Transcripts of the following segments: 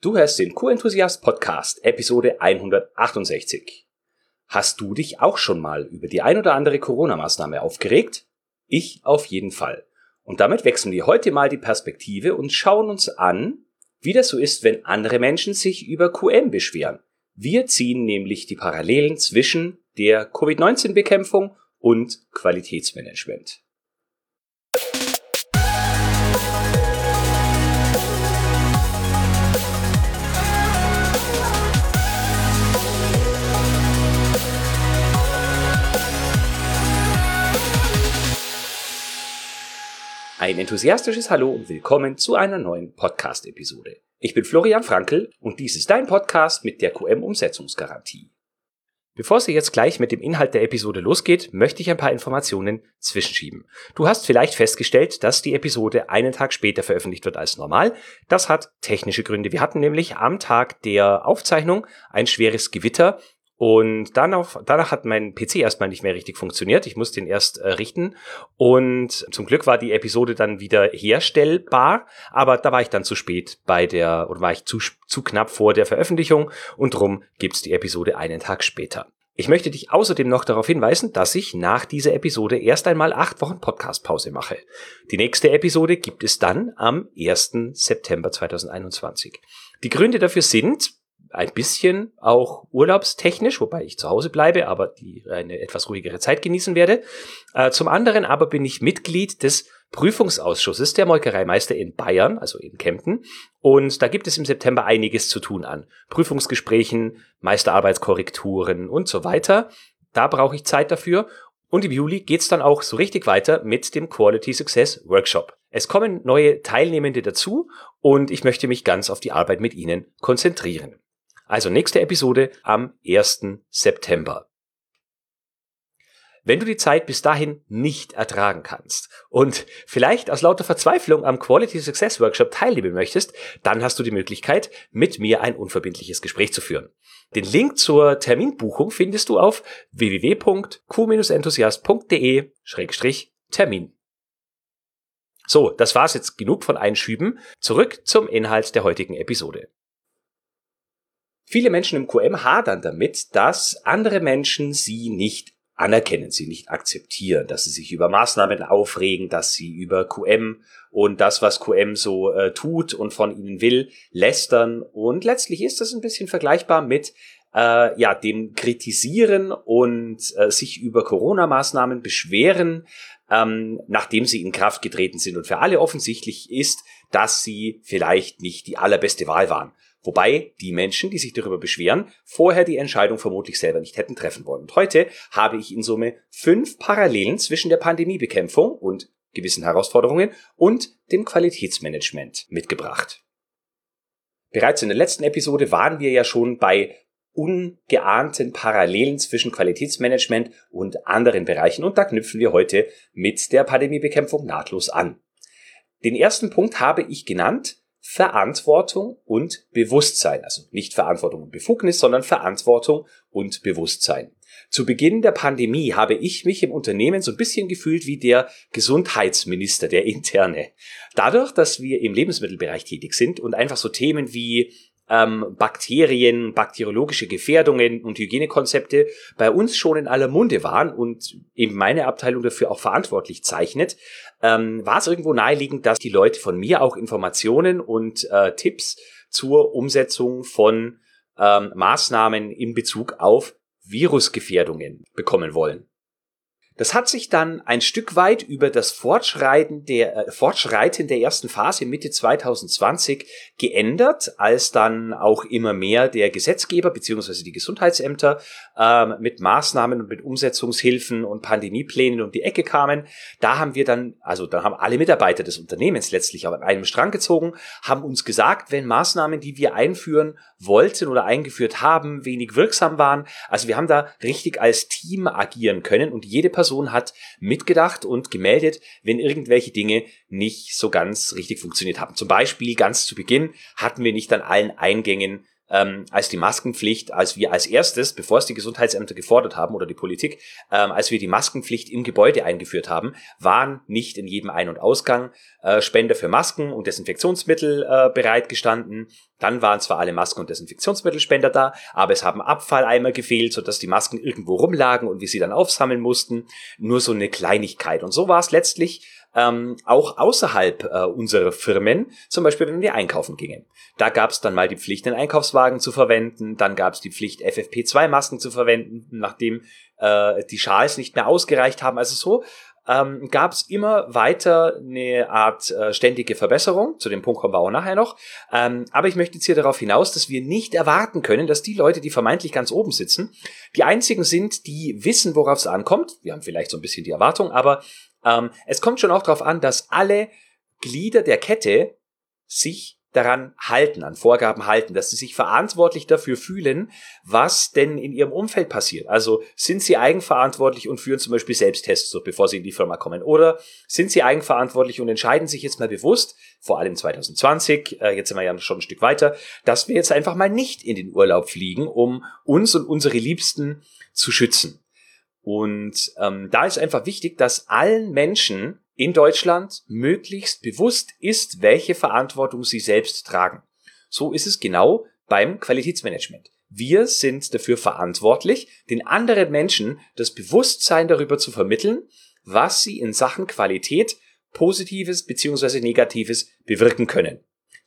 Du hörst den Q-Enthusiast Podcast, Episode 168. Hast du dich auch schon mal über die ein oder andere Corona-Maßnahme aufgeregt? Ich auf jeden Fall. Und damit wechseln wir heute mal die Perspektive und schauen uns an, wie das so ist, wenn andere Menschen sich über QM beschweren. Wir ziehen nämlich die Parallelen zwischen der Covid-19-Bekämpfung und Qualitätsmanagement. Ein enthusiastisches Hallo und willkommen zu einer neuen Podcast-Episode. Ich bin Florian Frankl und dies ist dein Podcast mit der QM-Umsetzungsgarantie. Bevor es jetzt gleich mit dem Inhalt der Episode losgeht, möchte ich ein paar Informationen zwischenschieben. Du hast vielleicht festgestellt, dass die Episode einen Tag später veröffentlicht wird als normal. Das hat technische Gründe. Wir hatten nämlich am Tag der Aufzeichnung ein schweres Gewitter und danach, danach hat mein PC erstmal nicht mehr richtig funktioniert. Ich musste ihn erst äh, richten. Und zum Glück war die Episode dann wieder herstellbar. Aber da war ich dann zu spät bei der, oder war ich zu, zu knapp vor der Veröffentlichung. Und drum gibt's die Episode einen Tag später. Ich möchte dich außerdem noch darauf hinweisen, dass ich nach dieser Episode erst einmal acht Wochen Podcastpause mache. Die nächste Episode gibt es dann am 1. September 2021. Die Gründe dafür sind, ein bisschen auch urlaubstechnisch, wobei ich zu Hause bleibe, aber die eine etwas ruhigere Zeit genießen werde. Äh, zum anderen aber bin ich Mitglied des Prüfungsausschusses der Molkereimeister in Bayern, also in Kempten. Und da gibt es im September einiges zu tun an Prüfungsgesprächen, Meisterarbeitskorrekturen und so weiter. Da brauche ich Zeit dafür. Und im Juli geht's dann auch so richtig weiter mit dem Quality Success Workshop. Es kommen neue Teilnehmende dazu und ich möchte mich ganz auf die Arbeit mit Ihnen konzentrieren. Also nächste Episode am 1. September. Wenn du die Zeit bis dahin nicht ertragen kannst und vielleicht aus lauter Verzweiflung am Quality Success Workshop teilnehmen möchtest, dann hast du die Möglichkeit, mit mir ein unverbindliches Gespräch zu führen. Den Link zur Terminbuchung findest du auf www.q-enthusiast.de-termin. So, das war's jetzt genug von Einschüben. Zurück zum Inhalt der heutigen Episode. Viele Menschen im QM hadern damit, dass andere Menschen sie nicht anerkennen, sie nicht akzeptieren, dass sie sich über Maßnahmen aufregen, dass sie über QM und das, was QM so äh, tut und von ihnen will, lästern. Und letztlich ist das ein bisschen vergleichbar mit äh, ja dem Kritisieren und äh, sich über Corona-Maßnahmen beschweren, ähm, nachdem sie in Kraft getreten sind. Und für alle offensichtlich ist, dass sie vielleicht nicht die allerbeste Wahl waren. Wobei die Menschen, die sich darüber beschweren, vorher die Entscheidung vermutlich selber nicht hätten treffen wollen. Und heute habe ich in Summe fünf Parallelen zwischen der Pandemiebekämpfung und gewissen Herausforderungen und dem Qualitätsmanagement mitgebracht. Bereits in der letzten Episode waren wir ja schon bei ungeahnten Parallelen zwischen Qualitätsmanagement und anderen Bereichen und da knüpfen wir heute mit der Pandemiebekämpfung nahtlos an. Den ersten Punkt habe ich genannt, Verantwortung und Bewusstsein. Also nicht Verantwortung und Befugnis, sondern Verantwortung und Bewusstsein. Zu Beginn der Pandemie habe ich mich im Unternehmen so ein bisschen gefühlt wie der Gesundheitsminister, der interne. Dadurch, dass wir im Lebensmittelbereich tätig sind und einfach so Themen wie ähm, Bakterien, bakteriologische Gefährdungen und Hygienekonzepte bei uns schon in aller Munde waren und eben meine Abteilung dafür auch verantwortlich zeichnet, ähm, war es irgendwo naheliegend, dass die Leute von mir auch Informationen und äh, Tipps zur Umsetzung von ähm, Maßnahmen in Bezug auf Virusgefährdungen bekommen wollen. Das hat sich dann ein Stück weit über das Fortschreiten der, äh, Fortschreiten der ersten Phase Mitte 2020 geändert, als dann auch immer mehr der Gesetzgeber beziehungsweise die Gesundheitsämter ähm, mit Maßnahmen und mit Umsetzungshilfen und Pandemieplänen um die Ecke kamen. Da haben wir dann, also da haben alle Mitarbeiter des Unternehmens letztlich an einem Strang gezogen, haben uns gesagt, wenn Maßnahmen, die wir einführen wollten oder eingeführt haben, wenig wirksam waren, also wir haben da richtig als Team agieren können und jede Person Person hat mitgedacht und gemeldet, wenn irgendwelche Dinge nicht so ganz richtig funktioniert haben. Zum Beispiel ganz zu Beginn hatten wir nicht an allen Eingängen ähm, als die Maskenpflicht, als wir als erstes, bevor es die Gesundheitsämter gefordert haben oder die Politik, ähm, als wir die Maskenpflicht im Gebäude eingeführt haben, waren nicht in jedem Ein- und Ausgang äh, Spender für Masken und Desinfektionsmittel äh, bereitgestanden. Dann waren zwar alle Masken- und Desinfektionsmittelspender da, aber es haben Abfalleimer gefehlt, sodass die Masken irgendwo rumlagen und wir sie dann aufsammeln mussten. Nur so eine Kleinigkeit. Und so war es letztlich ähm, auch außerhalb äh, unserer Firmen, zum Beispiel wenn wir einkaufen gingen. Da gab es dann mal die Pflicht, den Einkaufswagen zu verwenden, dann gab es die Pflicht, FFP2-Masken zu verwenden, nachdem äh, die Schals nicht mehr ausgereicht haben. Also so ähm, gab es immer weiter eine Art äh, ständige Verbesserung. Zu dem Punkt kommen wir auch nachher noch. Ähm, aber ich möchte jetzt hier darauf hinaus, dass wir nicht erwarten können, dass die Leute, die vermeintlich ganz oben sitzen, die einzigen sind, die wissen, worauf es ankommt. Wir haben vielleicht so ein bisschen die Erwartung, aber ähm, es kommt schon auch darauf an, dass alle Glieder der Kette sich daran halten, an Vorgaben halten, dass sie sich verantwortlich dafür fühlen, was denn in ihrem Umfeld passiert. Also sind sie eigenverantwortlich und führen zum Beispiel Selbsttests durch, bevor sie in die Firma kommen? Oder sind sie eigenverantwortlich und entscheiden sich jetzt mal bewusst, vor allem 2020, äh, jetzt sind wir ja schon ein Stück weiter, dass wir jetzt einfach mal nicht in den Urlaub fliegen, um uns und unsere Liebsten zu schützen. Und ähm, da ist einfach wichtig, dass allen Menschen in Deutschland möglichst bewusst ist, welche Verantwortung sie selbst tragen. So ist es genau beim Qualitätsmanagement. Wir sind dafür verantwortlich, den anderen Menschen das Bewusstsein darüber zu vermitteln, was sie in Sachen Qualität Positives bzw. Negatives bewirken können.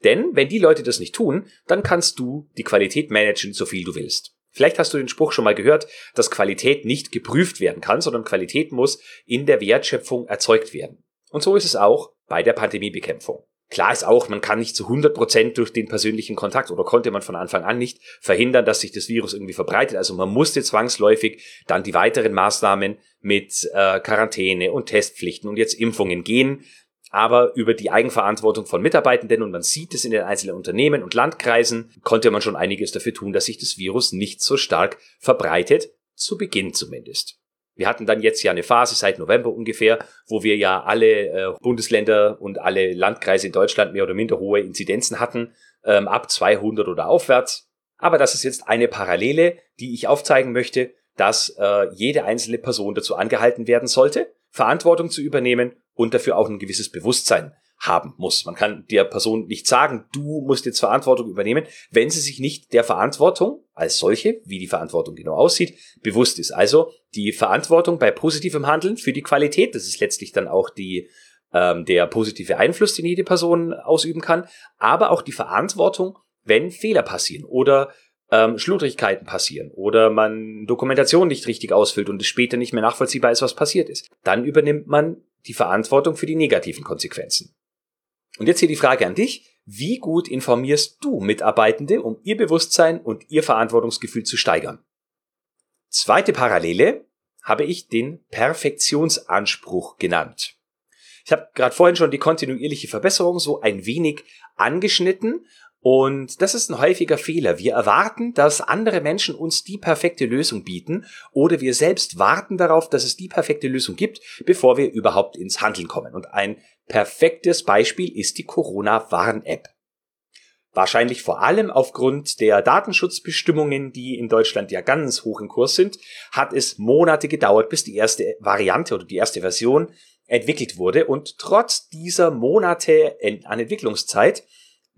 Denn wenn die Leute das nicht tun, dann kannst du die Qualität managen, so viel du willst. Vielleicht hast du den Spruch schon mal gehört, dass Qualität nicht geprüft werden kann, sondern Qualität muss in der Wertschöpfung erzeugt werden. Und so ist es auch bei der Pandemiebekämpfung. Klar ist auch, man kann nicht zu 100 Prozent durch den persönlichen Kontakt oder konnte man von Anfang an nicht verhindern, dass sich das Virus irgendwie verbreitet. Also man musste zwangsläufig dann die weiteren Maßnahmen mit äh, Quarantäne und Testpflichten und jetzt Impfungen gehen aber über die Eigenverantwortung von Mitarbeitenden und man sieht es in den einzelnen Unternehmen und Landkreisen, konnte man schon einiges dafür tun, dass sich das Virus nicht so stark verbreitet, zu Beginn zumindest. Wir hatten dann jetzt ja eine Phase seit November ungefähr, wo wir ja alle äh, Bundesländer und alle Landkreise in Deutschland mehr oder minder hohe Inzidenzen hatten, ähm, ab 200 oder aufwärts. Aber das ist jetzt eine Parallele, die ich aufzeigen möchte, dass äh, jede einzelne Person dazu angehalten werden sollte, Verantwortung zu übernehmen und dafür auch ein gewisses Bewusstsein haben muss. Man kann der Person nicht sagen, du musst jetzt Verantwortung übernehmen, wenn sie sich nicht der Verantwortung als solche, wie die Verantwortung genau aussieht, bewusst ist. Also die Verantwortung bei positivem Handeln für die Qualität, das ist letztlich dann auch die ähm, der positive Einfluss, den jede Person ausüben kann, aber auch die Verantwortung, wenn Fehler passieren oder ähm, Schludrigkeiten passieren oder man Dokumentation nicht richtig ausfüllt und es später nicht mehr nachvollziehbar ist, was passiert ist. Dann übernimmt man die Verantwortung für die negativen Konsequenzen. Und jetzt hier die Frage an dich. Wie gut informierst du Mitarbeitende, um ihr Bewusstsein und ihr Verantwortungsgefühl zu steigern? Zweite Parallele habe ich den Perfektionsanspruch genannt. Ich habe gerade vorhin schon die kontinuierliche Verbesserung so ein wenig angeschnitten und das ist ein häufiger Fehler. Wir erwarten, dass andere Menschen uns die perfekte Lösung bieten oder wir selbst warten darauf, dass es die perfekte Lösung gibt, bevor wir überhaupt ins Handeln kommen. Und ein perfektes Beispiel ist die Corona-Warn-App. Wahrscheinlich vor allem aufgrund der Datenschutzbestimmungen, die in Deutschland ja ganz hoch im Kurs sind, hat es Monate gedauert, bis die erste Variante oder die erste Version entwickelt wurde. Und trotz dieser Monate an Entwicklungszeit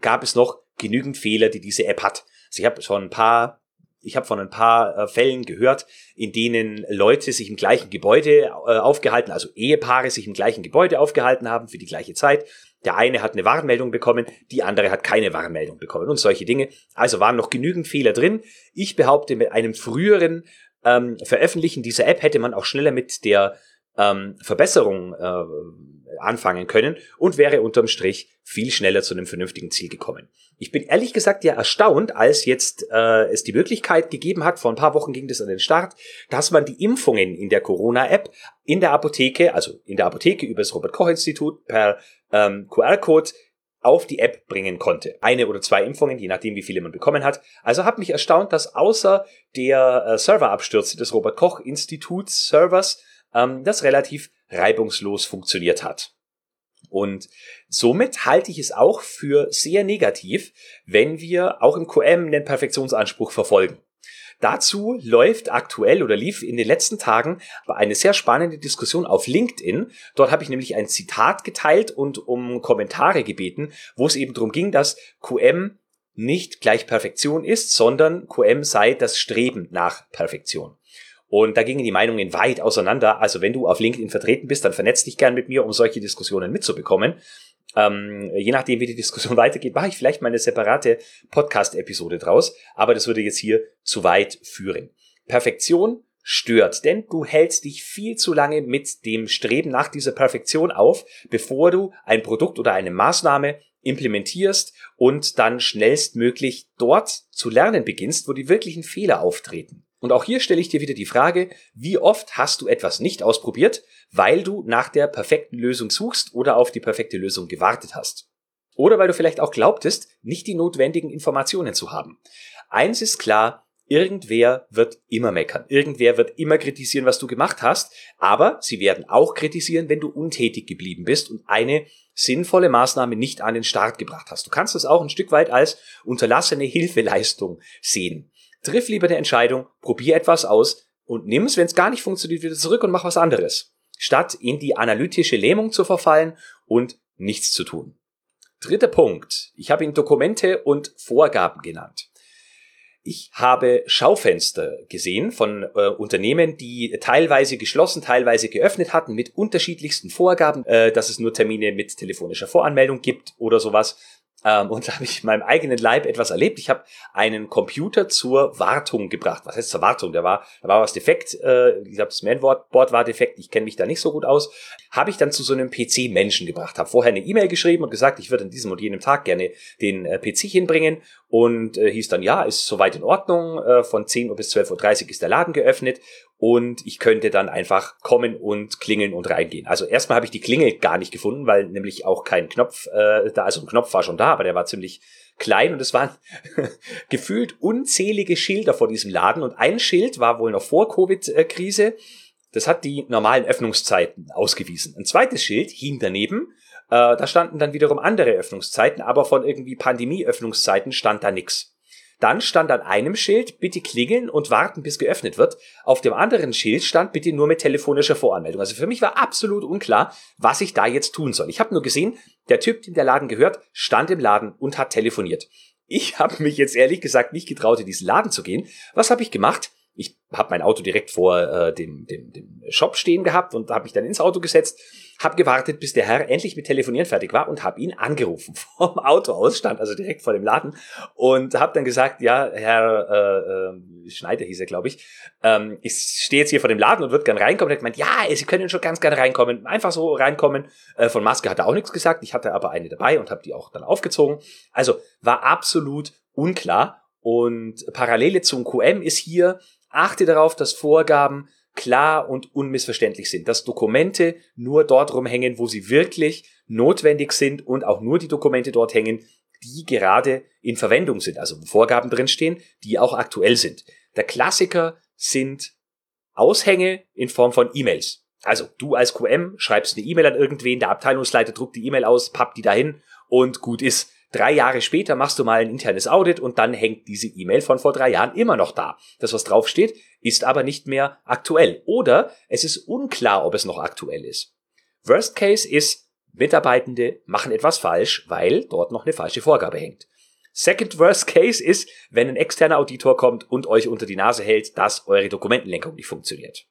gab es noch genügend Fehler, die diese App hat. Also ich habe schon ein paar ich habe von ein paar äh, Fällen gehört, in denen Leute sich im gleichen Gebäude äh, aufgehalten, also Ehepaare sich im gleichen Gebäude aufgehalten haben für die gleiche Zeit. Der eine hat eine Warnmeldung bekommen, die andere hat keine Warnmeldung bekommen und solche Dinge. Also waren noch genügend Fehler drin. Ich behaupte, mit einem früheren ähm, Veröffentlichen dieser App hätte man auch schneller mit der ähm, Verbesserung äh, anfangen können und wäre unterm Strich viel schneller zu einem vernünftigen Ziel gekommen. Ich bin ehrlich gesagt ja erstaunt, als jetzt äh, es die Möglichkeit gegeben hat, vor ein paar Wochen ging das an den Start, dass man die Impfungen in der Corona-App in der Apotheke, also in der Apotheke über das Robert-Koch-Institut per ähm, QR-Code auf die App bringen konnte. Eine oder zwei Impfungen, je nachdem, wie viele man bekommen hat. Also hat mich erstaunt, dass außer der äh, Serverabstürze des Robert Koch Instituts Servers ähm, das relativ reibungslos funktioniert hat. Und somit halte ich es auch für sehr negativ, wenn wir auch im QM den Perfektionsanspruch verfolgen. Dazu läuft aktuell oder lief in den letzten Tagen eine sehr spannende Diskussion auf LinkedIn. Dort habe ich nämlich ein Zitat geteilt und um Kommentare gebeten, wo es eben darum ging, dass QM nicht gleich Perfektion ist, sondern QM sei das Streben nach Perfektion. Und da gingen die Meinungen weit auseinander. Also wenn du auf LinkedIn vertreten bist, dann vernetz dich gern mit mir, um solche Diskussionen mitzubekommen. Ähm, je nachdem, wie die Diskussion weitergeht, mache ich vielleicht mal eine separate Podcast-Episode draus. Aber das würde jetzt hier zu weit führen. Perfektion stört, denn du hältst dich viel zu lange mit dem Streben nach dieser Perfektion auf, bevor du ein Produkt oder eine Maßnahme implementierst und dann schnellstmöglich dort zu lernen beginnst, wo die wirklichen Fehler auftreten. Und auch hier stelle ich dir wieder die Frage, wie oft hast du etwas nicht ausprobiert, weil du nach der perfekten Lösung suchst oder auf die perfekte Lösung gewartet hast. Oder weil du vielleicht auch glaubtest, nicht die notwendigen Informationen zu haben. Eins ist klar, irgendwer wird immer meckern. Irgendwer wird immer kritisieren, was du gemacht hast. Aber sie werden auch kritisieren, wenn du untätig geblieben bist und eine sinnvolle Maßnahme nicht an den Start gebracht hast. Du kannst das auch ein Stück weit als unterlassene Hilfeleistung sehen. Triff lieber eine Entscheidung, probier etwas aus und nimm es, wenn es gar nicht funktioniert, wieder zurück und mach was anderes. Statt in die analytische Lähmung zu verfallen und nichts zu tun. Dritter Punkt. Ich habe ihn Dokumente und Vorgaben genannt. Ich habe Schaufenster gesehen von äh, Unternehmen, die teilweise geschlossen, teilweise geöffnet hatten mit unterschiedlichsten Vorgaben, äh, dass es nur Termine mit telefonischer Voranmeldung gibt oder sowas. Ähm, und da habe ich in meinem eigenen Leib etwas erlebt. Ich habe einen Computer zur Wartung gebracht. Was heißt zur Wartung? Da war, da war was defekt. Äh, ich glaube, das Mainboard war defekt. Ich kenne mich da nicht so gut aus. Habe ich dann zu so einem PC-Menschen gebracht. Habe vorher eine E-Mail geschrieben und gesagt, ich würde an diesem und jenem Tag gerne den äh, PC hinbringen. Und äh, hieß dann, ja, ist soweit in Ordnung. Äh, von 10 Uhr bis 12.30 Uhr ist der Laden geöffnet und ich könnte dann einfach kommen und klingeln und reingehen. Also erstmal habe ich die Klingel gar nicht gefunden, weil nämlich auch kein Knopf äh, da, also ein Knopf war schon da, aber der war ziemlich klein und es waren gefühlt unzählige Schilder vor diesem Laden und ein Schild war wohl noch vor Covid-Krise. Das hat die normalen Öffnungszeiten ausgewiesen. Ein zweites Schild hing daneben. Äh, da standen dann wiederum andere Öffnungszeiten, aber von irgendwie Pandemie-Öffnungszeiten stand da nix. Dann stand an einem Schild, bitte klingeln und warten, bis geöffnet wird. Auf dem anderen Schild stand, bitte nur mit telefonischer Voranmeldung. Also für mich war absolut unklar, was ich da jetzt tun soll. Ich habe nur gesehen, der Typ, dem der Laden gehört, stand im Laden und hat telefoniert. Ich habe mich jetzt ehrlich gesagt nicht getraut, in diesen Laden zu gehen. Was habe ich gemacht? ich habe mein Auto direkt vor äh, dem, dem, dem Shop stehen gehabt und habe mich dann ins Auto gesetzt, habe gewartet, bis der Herr endlich mit Telefonieren fertig war und habe ihn angerufen vom Auto aus, stand also direkt vor dem Laden und habe dann gesagt, ja, Herr äh, äh, Schneider hieß er, glaube ich, ähm, ich stehe jetzt hier vor dem Laden und würde gern reinkommen. Er hat gemeint, ja, Sie können schon ganz gerne reinkommen, einfach so reinkommen. Äh, von Maske hat er auch nichts gesagt, ich hatte aber eine dabei und habe die auch dann aufgezogen. Also war absolut unklar. Und Parallele zum QM ist hier, Achte darauf, dass Vorgaben klar und unmissverständlich sind, dass Dokumente nur dort rumhängen, wo sie wirklich notwendig sind und auch nur die Dokumente dort hängen, die gerade in Verwendung sind, also Vorgaben drinstehen, die auch aktuell sind. Der Klassiker sind Aushänge in Form von E-Mails. Also du als QM schreibst eine E-Mail an irgendwen, der Abteilungsleiter druckt die E-Mail aus, pappt die dahin und gut ist. Drei Jahre später machst du mal ein internes Audit und dann hängt diese E-Mail von vor drei Jahren immer noch da. Das, was draufsteht, ist aber nicht mehr aktuell. Oder es ist unklar, ob es noch aktuell ist. Worst Case ist, Mitarbeitende machen etwas falsch, weil dort noch eine falsche Vorgabe hängt. Second Worst Case ist, wenn ein externer Auditor kommt und euch unter die Nase hält, dass eure Dokumentenlenkung nicht funktioniert.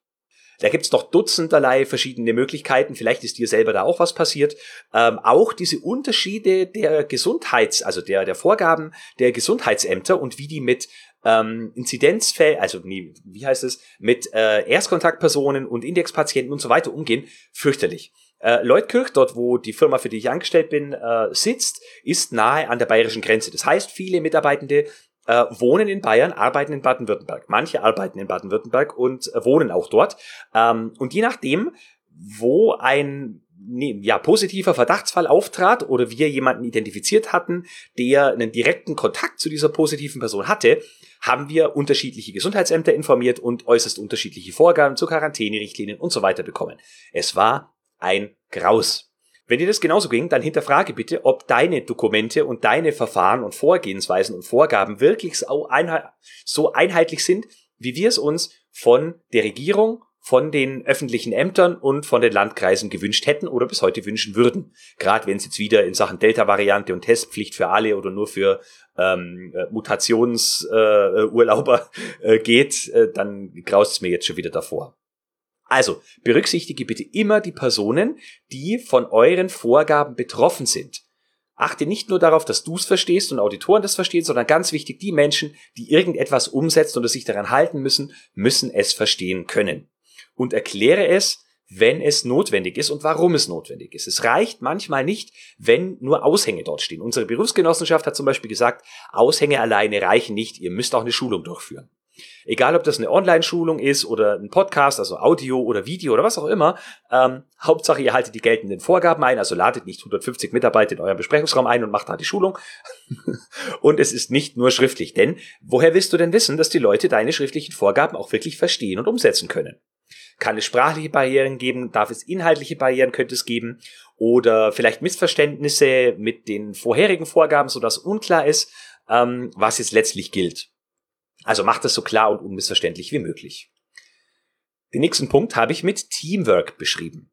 Da gibt's noch dutzenderlei verschiedene Möglichkeiten. Vielleicht ist dir selber da auch was passiert. Ähm, auch diese Unterschiede der Gesundheits-, also der, der Vorgaben der Gesundheitsämter und wie die mit ähm, Inzidenzfällen, also wie, wie heißt es, mit äh, Erstkontaktpersonen und Indexpatienten und so weiter umgehen, fürchterlich. Äh, Leutkirch, dort wo die Firma, für die ich angestellt bin, äh, sitzt, ist nahe an der bayerischen Grenze. Das heißt, viele Mitarbeitende äh, wohnen in Bayern, arbeiten in Baden-Württemberg. Manche arbeiten in Baden-Württemberg und äh, wohnen auch dort. Ähm, und je nachdem, wo ein ja, positiver Verdachtsfall auftrat oder wir jemanden identifiziert hatten, der einen direkten Kontakt zu dieser positiven Person hatte, haben wir unterschiedliche Gesundheitsämter informiert und äußerst unterschiedliche Vorgaben zu Quarantänerichtlinien und so weiter bekommen. Es war ein Graus. Wenn dir das genauso ging, dann hinterfrage bitte, ob deine Dokumente und deine Verfahren und Vorgehensweisen und Vorgaben wirklich so einheitlich sind, wie wir es uns von der Regierung, von den öffentlichen Ämtern und von den Landkreisen gewünscht hätten oder bis heute wünschen würden. Gerade wenn es jetzt wieder in Sachen Delta-Variante und Testpflicht für alle oder nur für ähm, äh, Mutationsurlauber äh, äh, geht, äh, dann graust es mir jetzt schon wieder davor. Also, berücksichtige bitte immer die Personen, die von euren Vorgaben betroffen sind. Achte nicht nur darauf, dass du es verstehst und Auditoren das verstehen, sondern ganz wichtig, die Menschen, die irgendetwas umsetzen oder sich daran halten müssen, müssen es verstehen können. Und erkläre es, wenn es notwendig ist und warum es notwendig ist. Es reicht manchmal nicht, wenn nur Aushänge dort stehen. Unsere Berufsgenossenschaft hat zum Beispiel gesagt, Aushänge alleine reichen nicht, ihr müsst auch eine Schulung durchführen. Egal, ob das eine Online-Schulung ist oder ein Podcast, also Audio oder Video oder was auch immer. Ähm, Hauptsache, ihr haltet die geltenden Vorgaben ein, also ladet nicht 150 Mitarbeiter in euren Besprechungsraum ein und macht da die Schulung. und es ist nicht nur schriftlich, denn woher willst du denn wissen, dass die Leute deine schriftlichen Vorgaben auch wirklich verstehen und umsetzen können? Kann es sprachliche Barrieren geben? Darf es inhaltliche Barrieren? Könnte es geben? Oder vielleicht Missverständnisse mit den vorherigen Vorgaben, sodass unklar ist, ähm, was jetzt letztlich gilt. Also macht es so klar und unmissverständlich wie möglich. Den nächsten Punkt habe ich mit Teamwork beschrieben.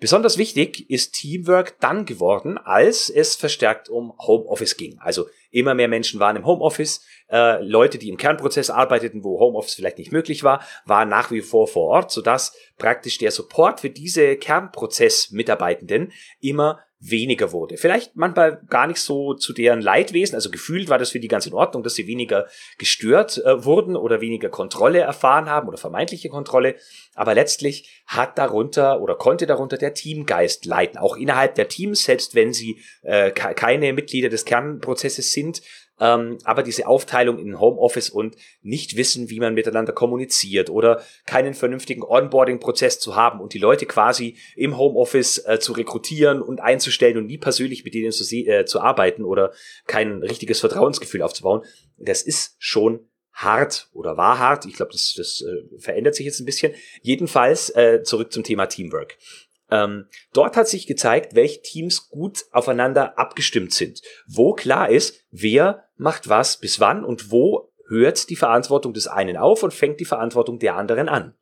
Besonders wichtig ist Teamwork dann geworden, als es verstärkt um Homeoffice ging. Also immer mehr Menschen waren im Homeoffice. Äh, Leute, die im Kernprozess arbeiteten, wo Homeoffice vielleicht nicht möglich war, waren nach wie vor vor Ort, sodass praktisch der Support für diese Kernprozess-Mitarbeitenden immer weniger wurde. Vielleicht manchmal gar nicht so zu deren Leidwesen, also gefühlt war das für die ganz in Ordnung, dass sie weniger gestört äh, wurden oder weniger Kontrolle erfahren haben oder vermeintliche Kontrolle, aber letztlich hat darunter oder konnte darunter der Teamgeist leiten, auch innerhalb der Teams, selbst wenn sie äh, keine Mitglieder des Kernprozesses sind, ähm, aber diese Aufteilung in Homeoffice und nicht wissen, wie man miteinander kommuniziert oder keinen vernünftigen Onboarding-Prozess zu haben und die Leute quasi im Homeoffice äh, zu rekrutieren und einzustellen und nie persönlich mit denen zu, äh, zu arbeiten oder kein richtiges Vertrauensgefühl aufzubauen, das ist schon hart oder war hart. Ich glaube, das, das äh, verändert sich jetzt ein bisschen. Jedenfalls äh, zurück zum Thema Teamwork. Ähm, dort hat sich gezeigt, welche Teams gut aufeinander abgestimmt sind, wo klar ist, wer macht was bis wann und wo hört die Verantwortung des einen auf und fängt die Verantwortung der anderen an.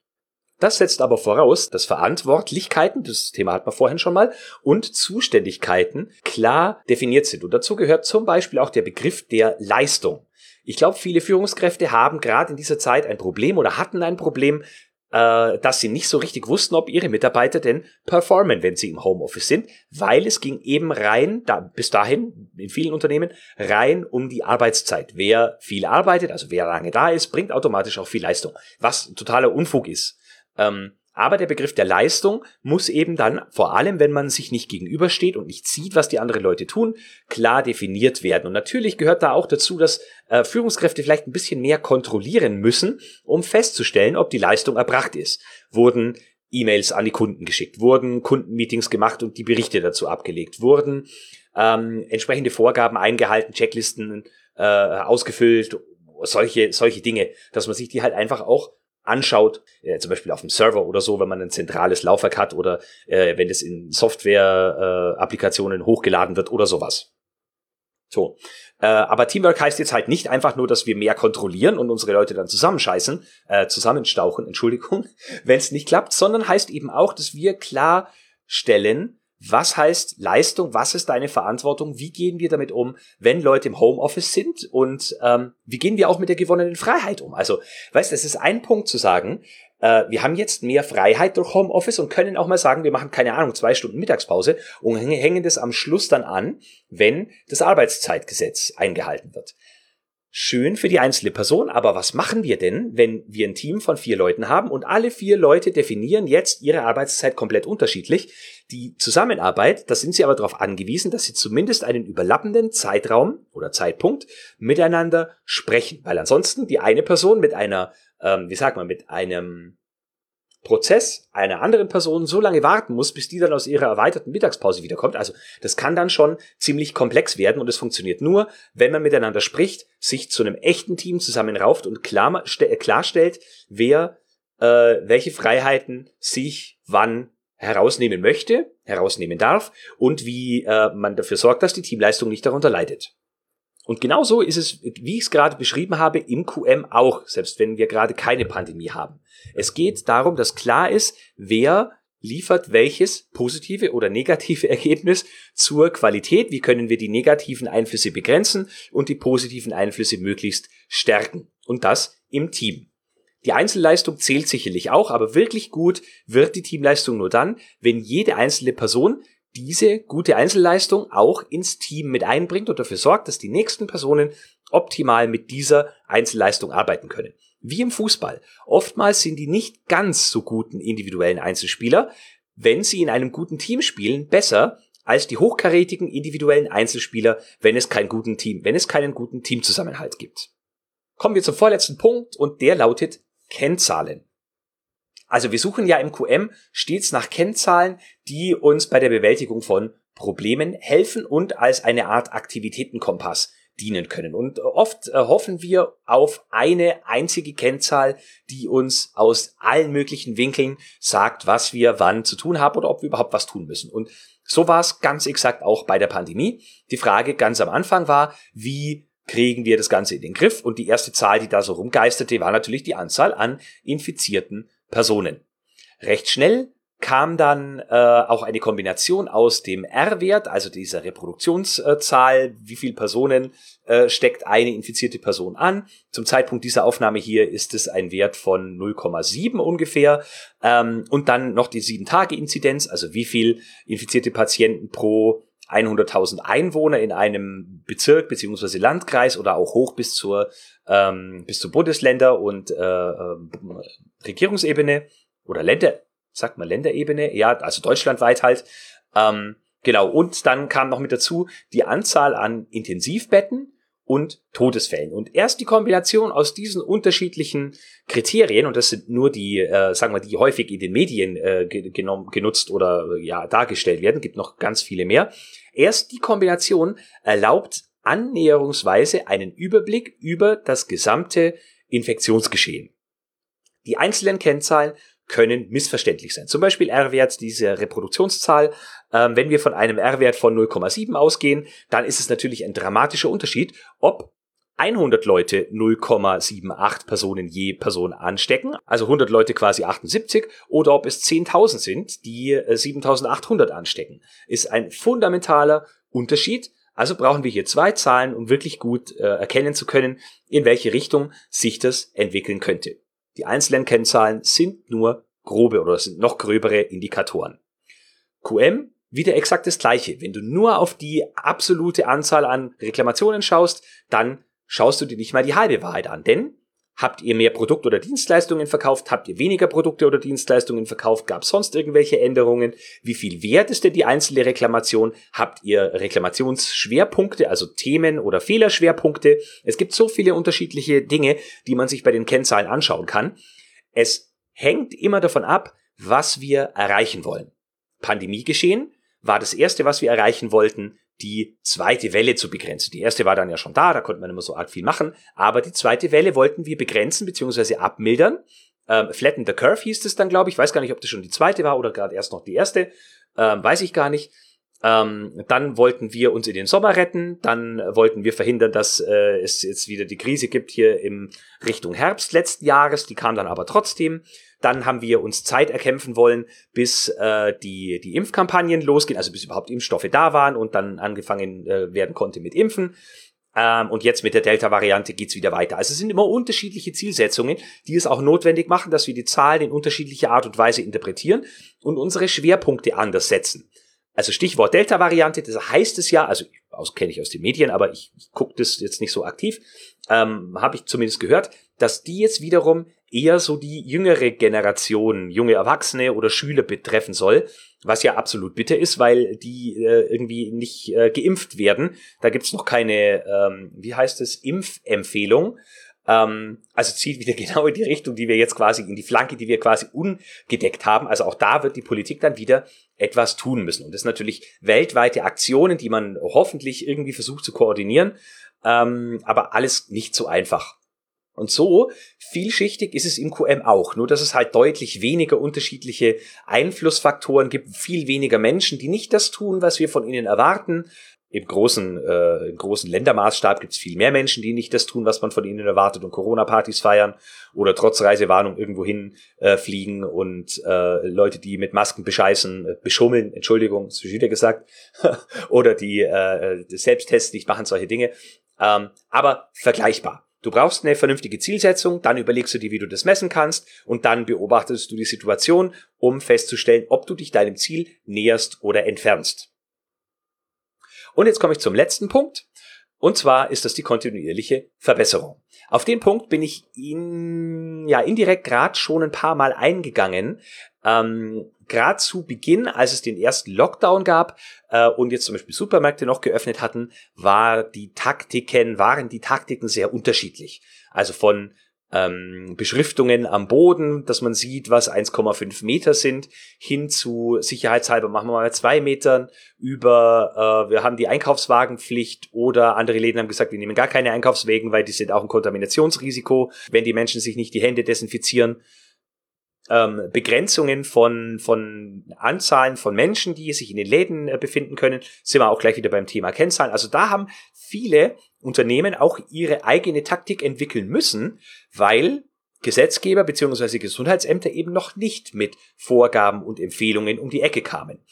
Das setzt aber voraus, dass Verantwortlichkeiten, das Thema hat man vorhin schon mal, und Zuständigkeiten klar definiert sind. Und dazu gehört zum Beispiel auch der Begriff der Leistung. Ich glaube, viele Führungskräfte haben gerade in dieser Zeit ein Problem oder hatten ein Problem äh, dass sie nicht so richtig wussten, ob ihre Mitarbeiter denn performen, wenn sie im Homeoffice sind, weil es ging eben rein, da, bis dahin in vielen Unternehmen, rein um die Arbeitszeit. Wer viel arbeitet, also wer lange da ist, bringt automatisch auch viel Leistung, was totaler Unfug ist. Ähm, aber der Begriff der Leistung muss eben dann, vor allem wenn man sich nicht gegenübersteht und nicht sieht, was die anderen Leute tun, klar definiert werden. Und natürlich gehört da auch dazu, dass äh, Führungskräfte vielleicht ein bisschen mehr kontrollieren müssen, um festzustellen, ob die Leistung erbracht ist. Wurden E-Mails an die Kunden geschickt, wurden Kundenmeetings gemacht und die Berichte dazu abgelegt, wurden ähm, entsprechende Vorgaben eingehalten, Checklisten äh, ausgefüllt, solche, solche Dinge, dass man sich die halt einfach auch anschaut, äh, zum Beispiel auf dem Server oder so, wenn man ein zentrales Laufwerk hat oder äh, wenn es in Software-Applikationen äh, hochgeladen wird oder sowas. So. Äh, aber Teamwork heißt jetzt halt nicht einfach nur, dass wir mehr kontrollieren und unsere Leute dann zusammenscheißen, äh, zusammenstauchen, Entschuldigung, wenn es nicht klappt, sondern heißt eben auch, dass wir klarstellen, was heißt Leistung? Was ist deine Verantwortung? Wie gehen wir damit um, wenn Leute im Homeoffice sind? Und ähm, wie gehen wir auch mit der gewonnenen Freiheit um? Also, weißt, es ist ein Punkt zu sagen, äh, wir haben jetzt mehr Freiheit durch Homeoffice und können auch mal sagen, wir machen keine Ahnung zwei Stunden Mittagspause und hängen das am Schluss dann an, wenn das Arbeitszeitgesetz eingehalten wird schön für die einzelne Person, aber was machen wir denn, wenn wir ein Team von vier Leuten haben und alle vier Leute definieren jetzt ihre Arbeitszeit komplett unterschiedlich? Die Zusammenarbeit, da sind sie aber darauf angewiesen, dass sie zumindest einen überlappenden Zeitraum oder Zeitpunkt miteinander sprechen, weil ansonsten die eine Person mit einer, ähm, wie sagt man, mit einem Prozess einer anderen Person so lange warten muss, bis die dann aus ihrer erweiterten Mittagspause wiederkommt. Also das kann dann schon ziemlich komplex werden und es funktioniert nur, wenn man miteinander spricht, sich zu einem echten Team zusammenrauft und klar, klarstellt, wer äh, welche Freiheiten sich wann herausnehmen möchte, herausnehmen darf und wie äh, man dafür sorgt, dass die Teamleistung nicht darunter leidet. Und genauso ist es, wie ich es gerade beschrieben habe, im QM auch, selbst wenn wir gerade keine Pandemie haben. Es geht darum, dass klar ist, wer liefert welches positive oder negative Ergebnis zur Qualität, wie können wir die negativen Einflüsse begrenzen und die positiven Einflüsse möglichst stärken. Und das im Team. Die Einzelleistung zählt sicherlich auch, aber wirklich gut wird die Teamleistung nur dann, wenn jede einzelne Person diese gute Einzelleistung auch ins Team mit einbringt und dafür sorgt, dass die nächsten Personen optimal mit dieser Einzelleistung arbeiten können. Wie im Fußball. Oftmals sind die nicht ganz so guten individuellen Einzelspieler, wenn sie in einem guten Team spielen, besser als die hochkarätigen individuellen Einzelspieler, wenn es keinen guten Team, wenn es keinen guten Teamzusammenhalt gibt. Kommen wir zum vorletzten Punkt und der lautet Kennzahlen. Also wir suchen ja im QM stets nach Kennzahlen, die uns bei der Bewältigung von Problemen helfen und als eine Art Aktivitätenkompass dienen können. Und oft äh, hoffen wir auf eine einzige Kennzahl, die uns aus allen möglichen Winkeln sagt, was wir wann zu tun haben oder ob wir überhaupt was tun müssen. Und so war es ganz exakt auch bei der Pandemie. Die Frage ganz am Anfang war, wie kriegen wir das Ganze in den Griff. Und die erste Zahl, die da so rumgeisterte, war natürlich die Anzahl an infizierten Personen. Recht schnell kam dann äh, auch eine Kombination aus dem R-Wert, also dieser Reproduktionszahl, wie viel Personen äh, steckt eine infizierte Person an. Zum Zeitpunkt dieser Aufnahme hier ist es ein Wert von 0,7 ungefähr. Ähm, und dann noch die 7-Tage-Inzidenz, also wie viel infizierte Patienten pro 100.000 Einwohner in einem Bezirk beziehungsweise Landkreis oder auch hoch bis zur ähm, bis zur Bundesländer und äh, äh, Regierungsebene oder Länder, sagt man Länderebene, ja, also deutschlandweit halt. Ähm, genau. Und dann kam noch mit dazu die Anzahl an Intensivbetten und Todesfällen. Und erst die Kombination aus diesen unterschiedlichen Kriterien, und das sind nur die, äh, sagen wir, die häufig in den Medien äh, genutzt oder äh, ja dargestellt werden, gibt noch ganz viele mehr. Erst die Kombination erlaubt annäherungsweise einen Überblick über das gesamte Infektionsgeschehen. Die einzelnen Kennzahlen können missverständlich sein. Zum Beispiel R-Wert, diese Reproduktionszahl. Ähm, wenn wir von einem R-Wert von 0,7 ausgehen, dann ist es natürlich ein dramatischer Unterschied, ob 100 Leute 0,78 Personen je Person anstecken, also 100 Leute quasi 78, oder ob es 10.000 sind, die 7.800 äh, anstecken. Ist ein fundamentaler Unterschied. Also brauchen wir hier zwei Zahlen, um wirklich gut äh, erkennen zu können, in welche Richtung sich das entwickeln könnte. Die einzelnen Kennzahlen sind nur grobe oder sind noch gröbere Indikatoren. QM wieder exakt das gleiche. Wenn du nur auf die absolute Anzahl an Reklamationen schaust, dann schaust du dir nicht mal die halbe Wahrheit an. Denn Habt ihr mehr Produkte oder Dienstleistungen verkauft? Habt ihr weniger Produkte oder Dienstleistungen verkauft? Gab es sonst irgendwelche Änderungen? Wie viel wert ist denn die einzelne Reklamation? Habt ihr Reklamationsschwerpunkte, also Themen oder Fehlerschwerpunkte? Es gibt so viele unterschiedliche Dinge, die man sich bei den Kennzahlen anschauen kann. Es hängt immer davon ab, was wir erreichen wollen. Pandemie geschehen war das erste, was wir erreichen wollten, die zweite Welle zu begrenzen. Die erste war dann ja schon da, da konnte man immer so arg viel machen, aber die zweite Welle wollten wir begrenzen bzw. abmildern. Ähm, Flatten the Curve hieß es dann, glaube ich. Ich weiß gar nicht, ob das schon die zweite war oder gerade erst noch die erste. Ähm, weiß ich gar nicht. Ähm, dann wollten wir uns in den Sommer retten. Dann wollten wir verhindern, dass äh, es jetzt wieder die Krise gibt hier im Richtung Herbst letzten Jahres. Die kam dann aber trotzdem. Dann haben wir uns Zeit erkämpfen wollen, bis äh, die, die Impfkampagnen losgehen, also bis überhaupt Impfstoffe da waren und dann angefangen äh, werden konnte mit Impfen. Ähm, und jetzt mit der Delta-Variante geht's wieder weiter. Also es sind immer unterschiedliche Zielsetzungen, die es auch notwendig machen, dass wir die Zahlen in unterschiedlicher Art und Weise interpretieren und unsere Schwerpunkte anders setzen. Also Stichwort Delta-Variante, das heißt es ja, also aus kenne ich aus den Medien, aber ich, ich gucke das jetzt nicht so aktiv, ähm, habe ich zumindest gehört, dass die jetzt wiederum eher so die jüngere Generation, junge Erwachsene oder Schüler betreffen soll, was ja absolut bitter ist, weil die äh, irgendwie nicht äh, geimpft werden. Da gibt's noch keine, ähm, wie heißt es, Impfempfehlung. Ähm, also zieht wieder genau in die Richtung, die wir jetzt quasi, in die Flanke, die wir quasi ungedeckt haben. Also auch da wird die Politik dann wieder etwas tun müssen. Und das sind natürlich weltweite Aktionen, die man hoffentlich irgendwie versucht zu koordinieren, ähm, aber alles nicht so einfach. Und so vielschichtig ist es im QM auch, nur dass es halt deutlich weniger unterschiedliche Einflussfaktoren gibt, viel weniger Menschen, die nicht das tun, was wir von ihnen erwarten. Im großen, äh, im großen Ländermaßstab gibt es viel mehr Menschen, die nicht das tun, was man von ihnen erwartet und Corona-Partys feiern oder trotz Reisewarnung irgendwohin äh, fliegen und äh, Leute, die mit Masken bescheißen, äh, beschummeln, Entschuldigung, ist wieder gesagt, oder die äh, Selbsttests nicht machen, solche Dinge. Ähm, aber vergleichbar. Du brauchst eine vernünftige Zielsetzung, dann überlegst du dir, wie du das messen kannst und dann beobachtest du die Situation, um festzustellen, ob du dich deinem Ziel näherst oder entfernst. Und jetzt komme ich zum letzten Punkt. Und zwar ist das die kontinuierliche Verbesserung. Auf den Punkt bin ich in, ja, indirekt gerade schon ein paar Mal eingegangen. Ähm, gerade zu Beginn, als es den ersten Lockdown gab äh, und jetzt zum Beispiel Supermärkte noch geöffnet hatten, war die Taktiken, waren die Taktiken sehr unterschiedlich. Also von ähm, Beschriftungen am Boden, dass man sieht, was 1,5 Meter sind, hin zu sicherheitshalber machen wir mal zwei Metern, über äh, wir haben die Einkaufswagenpflicht oder andere Läden haben gesagt, wir nehmen gar keine Einkaufswegen, weil die sind auch ein Kontaminationsrisiko, wenn die Menschen sich nicht die Hände desinfizieren ähm, Begrenzungen von, von Anzahlen von Menschen, die sich in den Läden äh, befinden können, sind wir auch gleich wieder beim Thema Kennzahlen. Also da haben viele Unternehmen auch ihre eigene Taktik entwickeln müssen, weil Gesetzgeber bzw. Gesundheitsämter eben noch nicht mit Vorgaben und Empfehlungen um die Ecke kamen.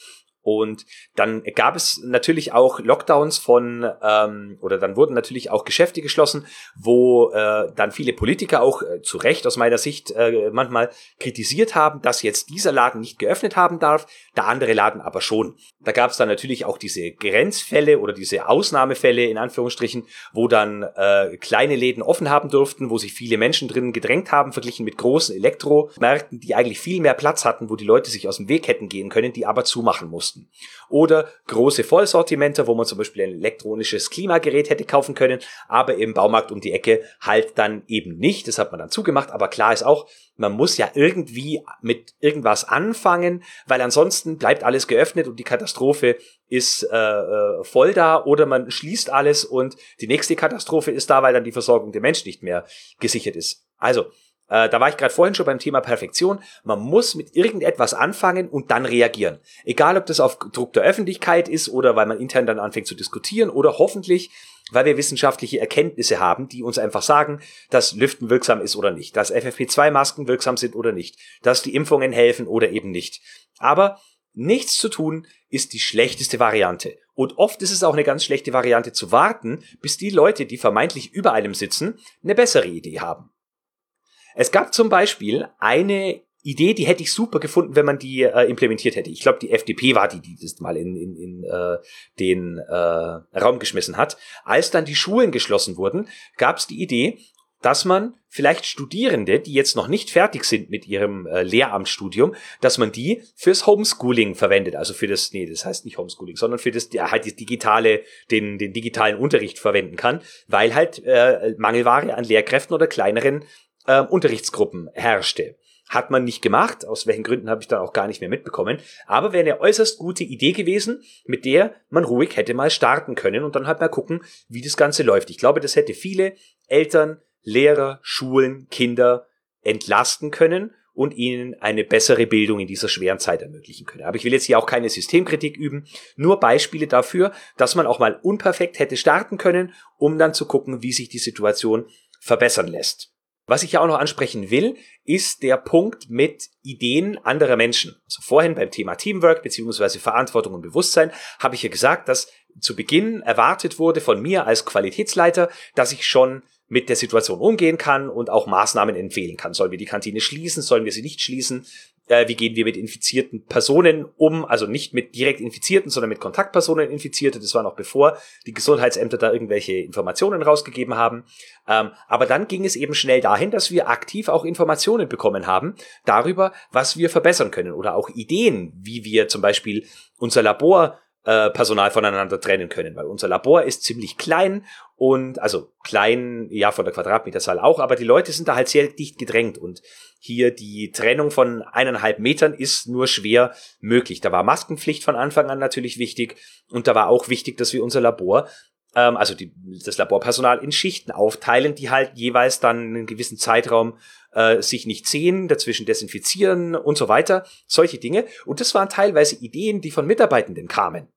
Und dann gab es natürlich auch Lockdowns von, ähm, oder dann wurden natürlich auch Geschäfte geschlossen, wo äh, dann viele Politiker auch äh, zu Recht aus meiner Sicht äh, manchmal kritisiert haben, dass jetzt dieser Laden nicht geöffnet haben darf, der andere Laden aber schon. Da gab es dann natürlich auch diese Grenzfälle oder diese Ausnahmefälle in Anführungsstrichen, wo dann äh, kleine Läden offen haben durften, wo sich viele Menschen drinnen gedrängt haben, verglichen mit großen Elektromärkten, die eigentlich viel mehr Platz hatten, wo die Leute sich aus dem Weg hätten gehen können, die aber zumachen mussten mussten. Oder große Vollsortimenter, wo man zum Beispiel ein elektronisches Klimagerät hätte kaufen können, aber im Baumarkt um die Ecke halt dann eben nicht. Das hat man dann zugemacht. Aber klar ist auch, man muss ja irgendwie mit irgendwas anfangen, weil ansonsten bleibt alles geöffnet und die Katastrophe ist äh, äh voll da oder man schließt alles und die nächste Katastrophe ist da, weil dann die Versorgung der Menschen nicht mehr gesichert ist. Also äh, da war ich gerade vorhin schon beim Thema Perfektion. Man muss mit irgendetwas anfangen und dann reagieren. Egal, ob das auf Druck der Öffentlichkeit ist oder weil man intern dann anfängt zu diskutieren oder hoffentlich, weil wir wissenschaftliche Erkenntnisse haben, die uns einfach sagen, dass Lüften wirksam ist oder nicht, dass FFP2-Masken wirksam sind oder nicht, dass die Impfungen helfen oder eben nicht. Aber nichts zu tun ist die schlechteste Variante. Und oft ist es auch eine ganz schlechte Variante zu warten, bis die Leute, die vermeintlich über einem sitzen, eine bessere Idee haben. Es gab zum Beispiel eine Idee, die hätte ich super gefunden, wenn man die äh, implementiert hätte. Ich glaube, die FDP war die, die das mal in, in, in äh, den äh, Raum geschmissen hat. Als dann die Schulen geschlossen wurden, gab es die Idee, dass man vielleicht Studierende, die jetzt noch nicht fertig sind mit ihrem äh, Lehramtsstudium, dass man die fürs Homeschooling verwendet, also für das, nee, das heißt nicht Homeschooling, sondern für das ja, halt das digitale, den, den digitalen Unterricht verwenden kann, weil halt äh, Mangelware an Lehrkräften oder kleineren äh, Unterrichtsgruppen herrschte. Hat man nicht gemacht, aus welchen Gründen habe ich dann auch gar nicht mehr mitbekommen, aber wäre eine äußerst gute Idee gewesen, mit der man ruhig hätte mal starten können und dann halt mal gucken, wie das Ganze läuft. Ich glaube, das hätte viele Eltern, Lehrer, Schulen, Kinder entlasten können und ihnen eine bessere Bildung in dieser schweren Zeit ermöglichen können. Aber ich will jetzt hier auch keine Systemkritik üben, nur Beispiele dafür, dass man auch mal unperfekt hätte starten können, um dann zu gucken, wie sich die Situation verbessern lässt. Was ich ja auch noch ansprechen will, ist der Punkt mit Ideen anderer Menschen. Also vorhin beim Thema Teamwork beziehungsweise Verantwortung und Bewusstsein habe ich ja gesagt, dass zu Beginn erwartet wurde von mir als Qualitätsleiter, dass ich schon mit der Situation umgehen kann und auch Maßnahmen empfehlen kann. Sollen wir die Kantine schließen? Sollen wir sie nicht schließen? Äh, wie gehen wir mit infizierten Personen um? Also nicht mit direkt Infizierten, sondern mit Kontaktpersonen Infizierte. Das war noch bevor die Gesundheitsämter da irgendwelche Informationen rausgegeben haben. Ähm, aber dann ging es eben schnell dahin, dass wir aktiv auch Informationen bekommen haben darüber, was wir verbessern können oder auch Ideen, wie wir zum Beispiel unser Labor äh, Personal voneinander trennen können, weil unser Labor ist ziemlich klein und also klein, ja, von der Quadratmeterzahl auch, aber die Leute sind da halt sehr dicht gedrängt und hier die Trennung von eineinhalb Metern ist nur schwer möglich. Da war Maskenpflicht von Anfang an natürlich wichtig und da war auch wichtig, dass wir unser Labor ähm, also die, das Laborpersonal in Schichten aufteilen, die halt jeweils dann einen gewissen Zeitraum äh, sich nicht sehen, dazwischen desinfizieren und so weiter, solche Dinge. Und das waren teilweise Ideen, die von Mitarbeitenden kamen.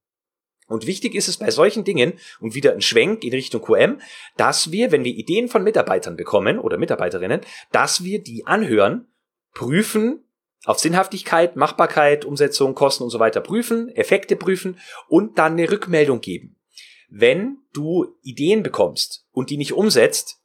Und wichtig ist es bei solchen Dingen und wieder ein Schwenk in Richtung QM, dass wir, wenn wir Ideen von Mitarbeitern bekommen oder Mitarbeiterinnen, dass wir die anhören, prüfen, auf Sinnhaftigkeit, Machbarkeit, Umsetzung, Kosten und so weiter prüfen, Effekte prüfen und dann eine Rückmeldung geben. Wenn du Ideen bekommst und die nicht umsetzt,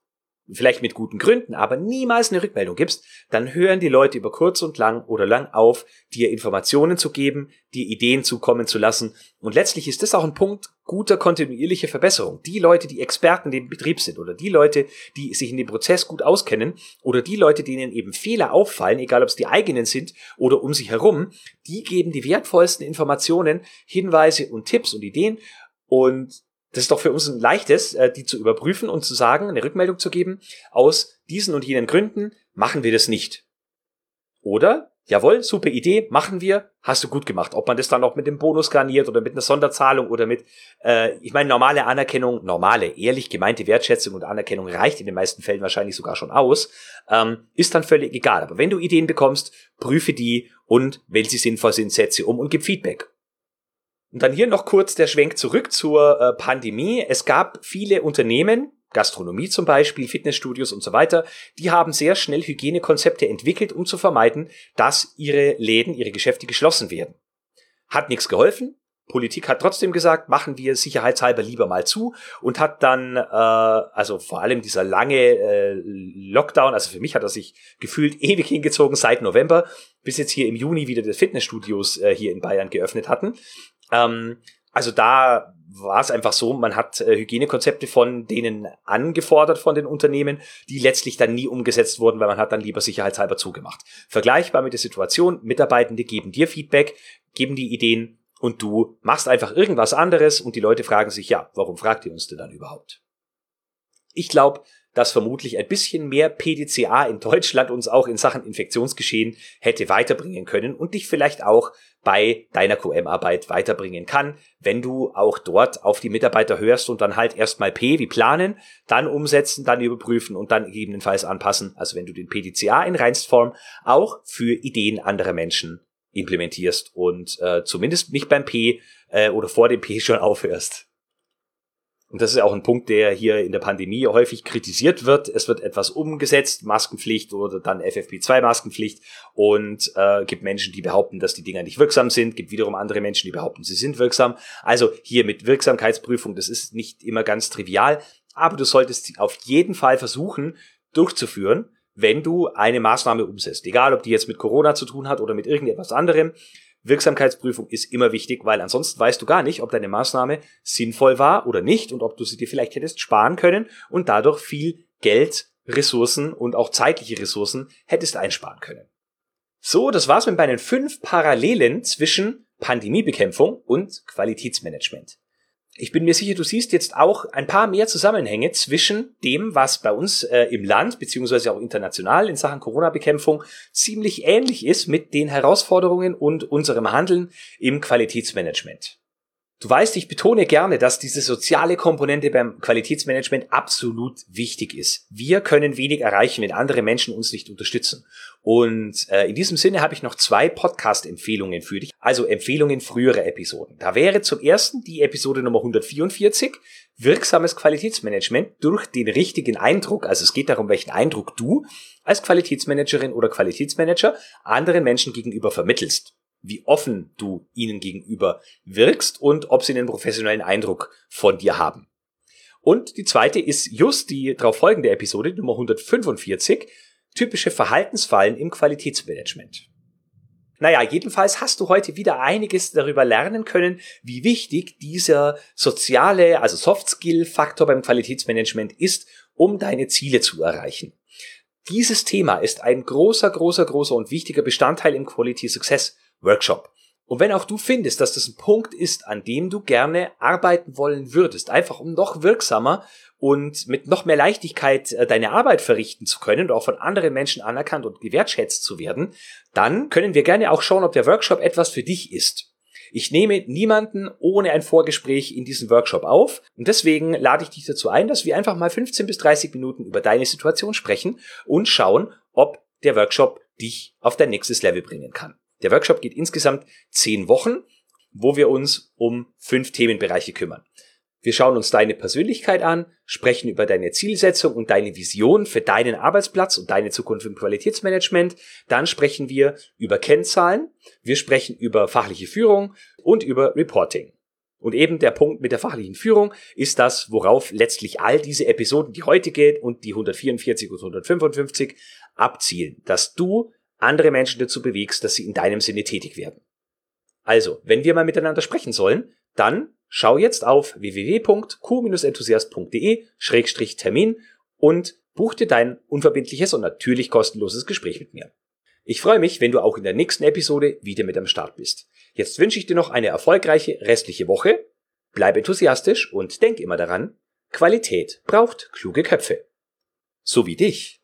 vielleicht mit guten Gründen, aber niemals eine Rückmeldung gibst, dann hören die Leute über kurz und lang oder lang auf, dir Informationen zu geben, dir Ideen zukommen zu lassen. Und letztlich ist das auch ein Punkt guter kontinuierlicher Verbesserung. Die Leute, die Experten dem Betrieb sind oder die Leute, die sich in dem Prozess gut auskennen oder die Leute, denen eben Fehler auffallen, egal ob es die eigenen sind oder um sich herum, die geben die wertvollsten Informationen, Hinweise und Tipps und Ideen und das ist doch für uns ein leichtes, äh, die zu überprüfen und zu sagen, eine Rückmeldung zu geben, aus diesen und jenen Gründen machen wir das nicht. Oder, jawohl, super Idee, machen wir, hast du gut gemacht. Ob man das dann auch mit dem Bonus garniert oder mit einer Sonderzahlung oder mit, äh, ich meine, normale Anerkennung, normale, ehrlich gemeinte Wertschätzung und Anerkennung reicht in den meisten Fällen wahrscheinlich sogar schon aus, ähm, ist dann völlig egal. Aber wenn du Ideen bekommst, prüfe die und, wenn sie sinnvoll sind, setze sie um und gib Feedback. Und dann hier noch kurz der Schwenk zurück zur äh, Pandemie. Es gab viele Unternehmen, Gastronomie zum Beispiel, Fitnessstudios und so weiter, die haben sehr schnell Hygienekonzepte entwickelt, um zu vermeiden, dass ihre Läden, ihre Geschäfte geschlossen werden. Hat nichts geholfen. Politik hat trotzdem gesagt, machen wir sicherheitshalber lieber mal zu und hat dann, äh, also vor allem dieser lange äh, Lockdown, also für mich hat er sich gefühlt ewig hingezogen seit November, bis jetzt hier im Juni wieder die Fitnessstudios äh, hier in Bayern geöffnet hatten. Ähm, also da war es einfach so, man hat äh, Hygienekonzepte von denen angefordert von den Unternehmen, die letztlich dann nie umgesetzt wurden, weil man hat dann lieber sicherheitshalber zugemacht. Vergleichbar mit der Situation, Mitarbeitende geben dir Feedback, geben die Ideen und du machst einfach irgendwas anderes und die Leute fragen sich, ja, warum fragt ihr uns denn dann überhaupt? Ich glaube, dass vermutlich ein bisschen mehr PDCA in Deutschland uns auch in Sachen Infektionsgeschehen hätte weiterbringen können und dich vielleicht auch bei deiner QM-Arbeit weiterbringen kann, wenn du auch dort auf die Mitarbeiter hörst und dann halt erstmal P wie planen, dann umsetzen, dann überprüfen und dann gegebenenfalls anpassen. Also wenn du den PDCA in Reinstform auch für Ideen anderer Menschen implementierst und äh, zumindest nicht beim P äh, oder vor dem P schon aufhörst. Und das ist auch ein Punkt, der hier in der Pandemie häufig kritisiert wird. Es wird etwas umgesetzt, Maskenpflicht oder dann FFP2-Maskenpflicht und äh, gibt Menschen, die behaupten, dass die Dinger nicht wirksam sind, gibt wiederum andere Menschen, die behaupten, sie sind wirksam. Also hier mit Wirksamkeitsprüfung, das ist nicht immer ganz trivial, aber du solltest auf jeden Fall versuchen durchzuführen, wenn du eine Maßnahme umsetzt. Egal, ob die jetzt mit Corona zu tun hat oder mit irgendetwas anderem. Wirksamkeitsprüfung ist immer wichtig, weil ansonsten weißt du gar nicht, ob deine Maßnahme sinnvoll war oder nicht und ob du sie dir vielleicht hättest sparen können und dadurch viel Geld, Ressourcen und auch zeitliche Ressourcen hättest einsparen können. So, das war's mit meinen fünf Parallelen zwischen Pandemiebekämpfung und Qualitätsmanagement. Ich bin mir sicher, du siehst jetzt auch ein paar mehr Zusammenhänge zwischen dem, was bei uns äh, im Land beziehungsweise auch international in Sachen Corona-Bekämpfung ziemlich ähnlich ist mit den Herausforderungen und unserem Handeln im Qualitätsmanagement. Du weißt, ich betone gerne, dass diese soziale Komponente beim Qualitätsmanagement absolut wichtig ist. Wir können wenig erreichen, wenn andere Menschen uns nicht unterstützen. Und äh, in diesem Sinne habe ich noch zwei Podcast-Empfehlungen für dich, also Empfehlungen früherer Episoden. Da wäre zum ersten die Episode Nummer 144, wirksames Qualitätsmanagement durch den richtigen Eindruck, also es geht darum, welchen Eindruck du als Qualitätsmanagerin oder Qualitätsmanager anderen Menschen gegenüber vermittelst wie offen du ihnen gegenüber wirkst und ob sie einen professionellen Eindruck von dir haben. Und die zweite ist just die darauf folgende Episode, Nummer 145, typische Verhaltensfallen im Qualitätsmanagement. Naja, jedenfalls hast du heute wieder einiges darüber lernen können, wie wichtig dieser soziale, also Soft-Skill-Faktor beim Qualitätsmanagement ist, um deine Ziele zu erreichen. Dieses Thema ist ein großer, großer, großer und wichtiger Bestandteil im Quality Success Workshop. Und wenn auch du findest, dass das ein Punkt ist, an dem du gerne arbeiten wollen würdest, einfach um noch wirksamer und mit noch mehr Leichtigkeit äh, deine Arbeit verrichten zu können und auch von anderen Menschen anerkannt und gewertschätzt zu werden, dann können wir gerne auch schauen, ob der Workshop etwas für dich ist. Ich nehme niemanden ohne ein Vorgespräch in diesen Workshop auf und deswegen lade ich dich dazu ein, dass wir einfach mal 15 bis 30 Minuten über deine Situation sprechen und schauen, ob der Workshop dich auf dein nächstes Level bringen kann. Der Workshop geht insgesamt 10 Wochen, wo wir uns um fünf Themenbereiche kümmern. Wir schauen uns deine Persönlichkeit an, sprechen über deine Zielsetzung und deine Vision für deinen Arbeitsplatz und deine Zukunft im Qualitätsmanagement. Dann sprechen wir über Kennzahlen, wir sprechen über fachliche Führung und über Reporting. Und eben der Punkt mit der fachlichen Führung ist das, worauf letztlich all diese Episoden, die heute geht und die 144 und 155 abzielen, dass du andere Menschen dazu bewegst, dass sie in deinem Sinne tätig werden. Also, wenn wir mal miteinander sprechen sollen, dann schau jetzt auf www.q-enthusiast.de-termin und buch dir dein unverbindliches und natürlich kostenloses Gespräch mit mir. Ich freue mich, wenn du auch in der nächsten Episode wieder mit am Start bist. Jetzt wünsche ich dir noch eine erfolgreiche restliche Woche. Bleib enthusiastisch und denk immer daran, Qualität braucht kluge Köpfe. So wie dich.